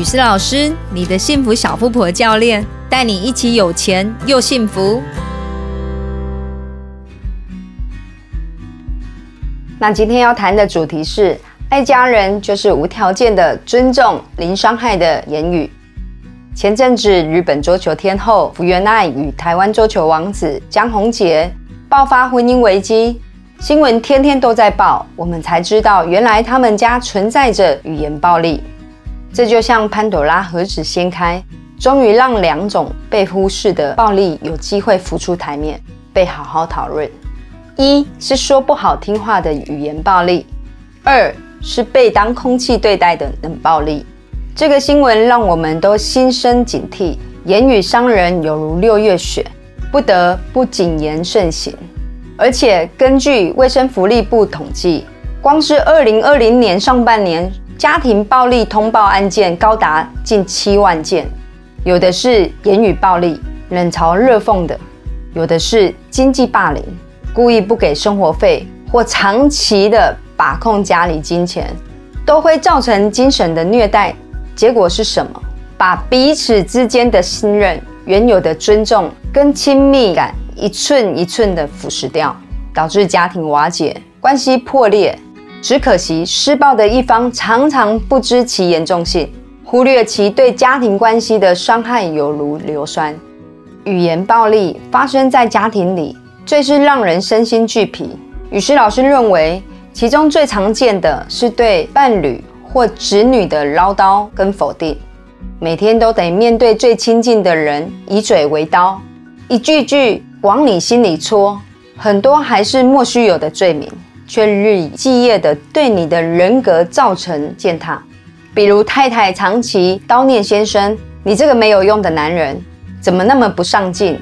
雨思老师，你的幸福小富婆教练，带你一起有钱又幸福。那今天要谈的主题是，爱家人就是无条件的尊重，零伤害的言语。前阵子，日本桌球天后福原爱与台湾桌球王子江宏杰爆发婚姻危机，新闻天天都在报，我们才知道原来他们家存在着语言暴力。这就像潘朵拉盒子掀开，终于让两种被忽视的暴力有机会浮出台面，被好好讨论。一是说不好听话的语言暴力，二是被当空气对待的冷暴力。这个新闻让我们都心生警惕，言语伤人有如六月雪，不得不谨言慎行。而且根据卫生福利部统计，光是二零二零年上半年。家庭暴力通报案件高达近七万件，有的是言语暴力、冷嘲热讽的，有的是经济霸凌，故意不给生活费或长期的把控家里金钱，都会造成精神的虐待。结果是什么？把彼此之间的信任、原有的尊重跟亲密感一寸一寸的腐蚀掉，导致家庭瓦解、关系破裂。只可惜，施暴的一方常常不知其严重性，忽略其对家庭关系的伤害有如硫酸。语言暴力发生在家庭里，最是让人身心俱疲。语师老师认为，其中最常见的是对伴侣或子女的唠叨跟否定，每天都得面对最亲近的人以嘴为刀，一句句往你心里戳，很多还是莫须有的罪名。却日以继夜地对你的人格造成践踏，比如太太长期叨念先生：“你这个没有用的男人，怎么那么不上进？”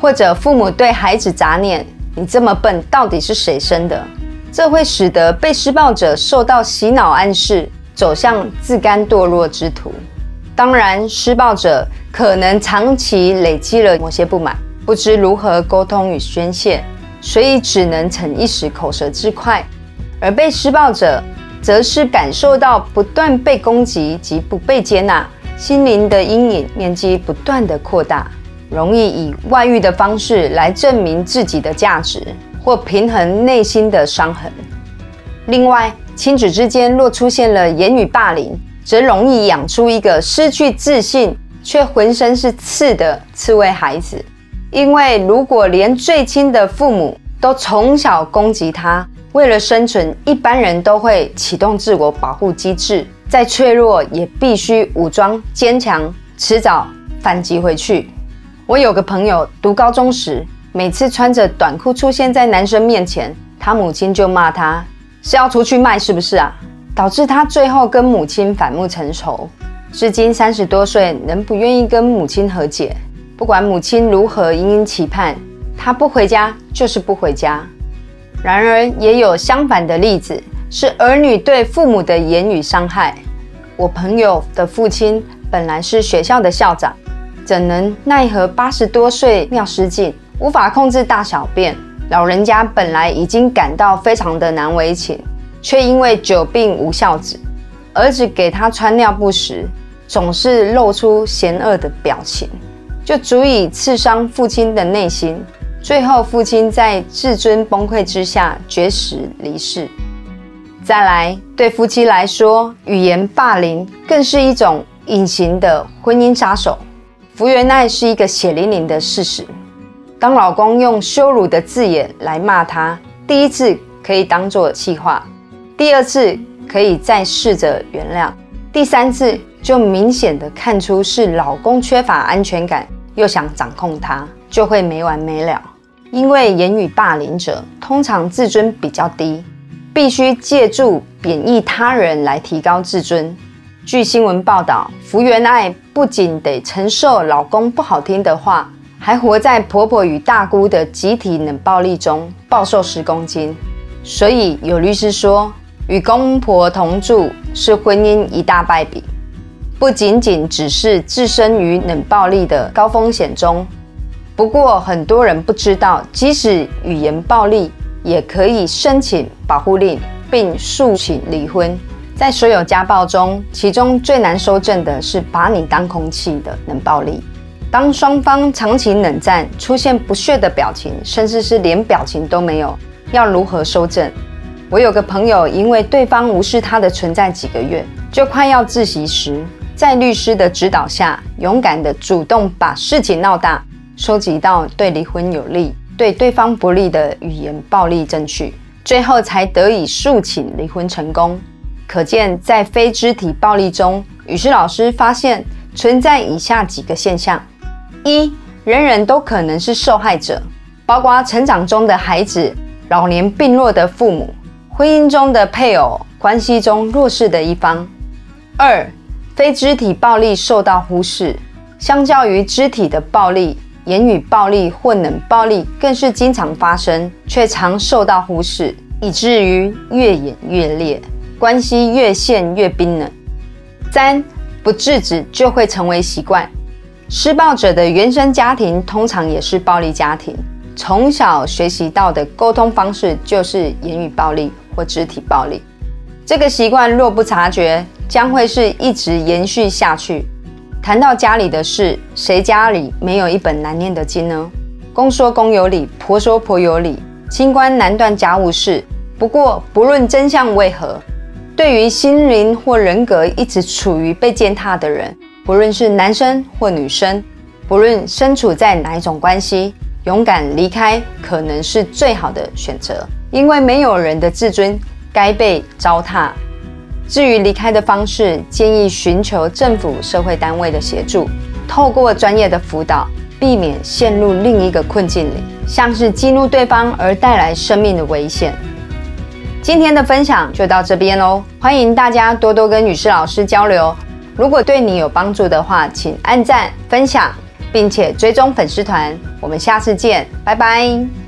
或者父母对孩子杂念：“你这么笨，到底是谁生的？”这会使得被施暴者受到洗脑暗示，走向自甘堕落之途。当然，施暴者可能长期累积了某些不满，不知如何沟通与宣泄。所以只能逞一时口舌之快，而被施暴者则是感受到不断被攻击及不被接纳，心灵的阴影面积不断的扩大，容易以外遇的方式来证明自己的价值或平衡内心的伤痕。另外，亲子之间若出现了言语霸凌，则容易养出一个失去自信却浑身是刺的刺猬孩子。因为如果连最亲的父母都从小攻击他，为了生存，一般人都会启动自我保护机制，再脆弱也必须武装坚强，迟早反击回去。我有个朋友读高中时，每次穿着短裤出现在男生面前，他母亲就骂他是要出去卖是不是啊？导致他最后跟母亲反目成仇。至今三十多岁，仍不愿意跟母亲和解。不管母亲如何殷殷期盼，他不回家就是不回家。然而，也有相反的例子，是儿女对父母的言语伤害。我朋友的父亲本来是学校的校长，怎能奈何八十多岁尿失禁，无法控制大小便？老人家本来已经感到非常的难为情，却因为久病无孝子，儿子给他穿尿布时，总是露出嫌恶的表情。就足以刺伤父亲的内心。最后，父亲在自尊崩溃之下绝食离世。再来，对夫妻来说，语言霸凌更是一种隐形的婚姻杀手。福原爱是一个血淋淋的事实。当老公用羞辱的字眼来骂她，第一次可以当作气话，第二次可以再试着原谅，第三次就明显的看出是老公缺乏安全感。又想掌控他，就会没完没了。因为言语霸凌者通常自尊比较低，必须借助贬义他人来提高自尊。据新闻报道，福原爱不仅得承受老公不好听的话，还活在婆婆与大姑的集体冷暴力中，暴瘦十公斤。所以有律师说，与公婆同住是婚姻一大败笔。不仅仅只是置身于冷暴力的高风险中，不过很多人不知道，即使语言暴力，也可以申请保护令并诉请离婚。在所有家暴中，其中最难收正的是把你当空气的冷暴力。当双方长期冷战，出现不屑的表情，甚至是连表情都没有，要如何收正？我有个朋友，因为对方无视他的存在几个月，就快要窒息时，在律师的指导下，勇敢的主动把事情闹大，收集到对离婚有利、对对方不利的语言暴力证据，最后才得以诉请离婚成功。可见，在非肢体暴力中，雨师老师发现存在以下几个现象：一，人人都可能是受害者，包括成长中的孩子、老年病弱的父母、婚姻中的配偶、关系中弱势的一方；二，非肢体暴力受到忽视，相较于肢体的暴力，言语暴力或冷暴力更是经常发生，却常受到忽视，以至于越演越烈。关系越陷越冰冷。三不制止就会成为习惯。施暴者的原生家庭通常也是暴力家庭，从小学习到的沟通方式就是言语暴力或肢体暴力。这个习惯若不察觉，将会是一直延续下去。谈到家里的事，谁家里没有一本难念的经呢？公说公有理，婆说婆有理，清官难断家务事。不过，不论真相为何。对于心灵或人格一直处于被践踏的人，不论是男生或女生，不论身处在哪一种关系，勇敢离开可能是最好的选择。因为没有人的自尊该被糟蹋。至于离开的方式，建议寻求政府、社会单位的协助，透过专业的辅导，避免陷入另一个困境里，像是激怒对方而带来生命的危险。今天的分享就到这边喽，欢迎大家多多跟女士老师交流。如果对你有帮助的话，请按赞、分享，并且追踪粉丝团。我们下次见，拜拜。